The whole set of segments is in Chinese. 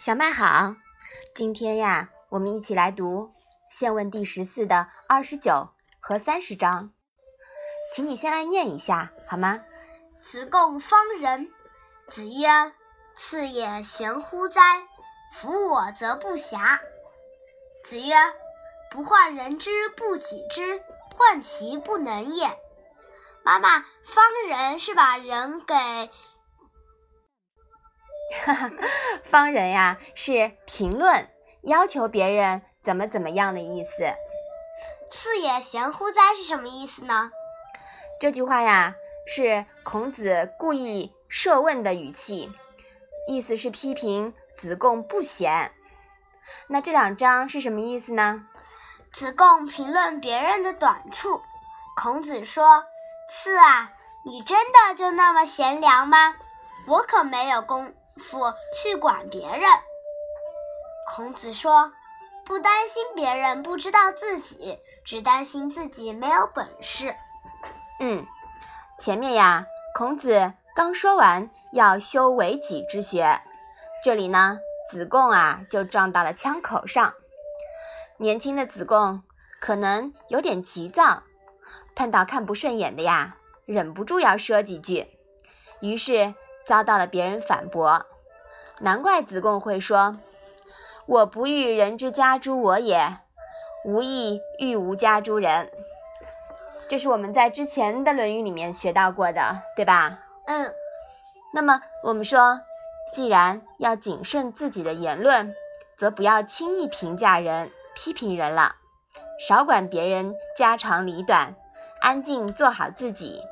小麦好，今天呀，我们一起来读《现问》第十四的二十九和三十章，请你先来念一下好吗？子贡方人，子曰：“次也贤乎哉？夫我则不暇。”子曰：“不患人之不己知，患其不能也。”妈妈，方人是把人给。方人呀，是评论，要求别人怎么怎么样的意思。次也贤乎哉是什么意思呢？这句话呀，是孔子故意设问的语气，意思是批评子贡不贤。那这两章是什么意思呢？子贡评论别人的短处，孔子说：“次啊，你真的就那么贤良吗？我可没有功。”夫去管别人。孔子说：“不担心别人不知道自己，只担心自己没有本事。”嗯，前面呀，孔子刚说完要修为己之学，这里呢，子贡啊就撞到了枪口上。年轻的子贡可能有点急躁，碰到看不顺眼的呀，忍不住要说几句，于是遭到了别人反驳。难怪子贡会说：“我不欲人之家诸我也，无亦欲无家诸人。”这是我们在之前的《论语》里面学到过的，对吧？嗯。那么我们说，既然要谨慎自己的言论，则不要轻易评价人、批评人了，少管别人家长里短，安静做好自己。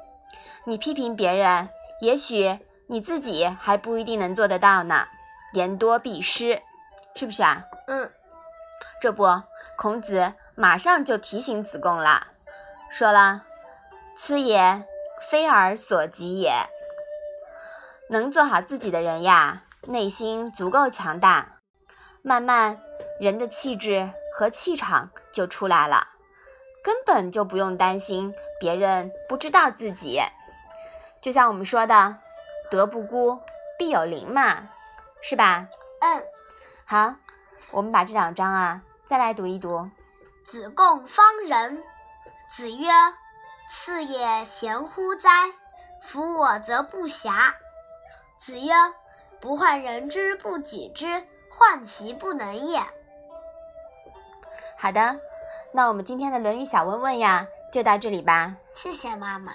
你批评别人，也许你自己还不一定能做得到呢。言多必失，是不是啊？嗯，这不，孔子马上就提醒子贡了，说了：“此也非尔所及也。能做好自己的人呀，内心足够强大，慢慢人的气质和气场就出来了，根本就不用担心别人不知道自己。就像我们说的，德不孤，必有邻嘛。”是吧？嗯，好，我们把这两章啊再来读一读。子贡方人，子曰：“次也贤乎哉？夫我则不暇。”子曰：“不患人之不己知，患其不能也。”好的，那我们今天的《论语》小问问呀，就到这里吧。谢谢妈妈。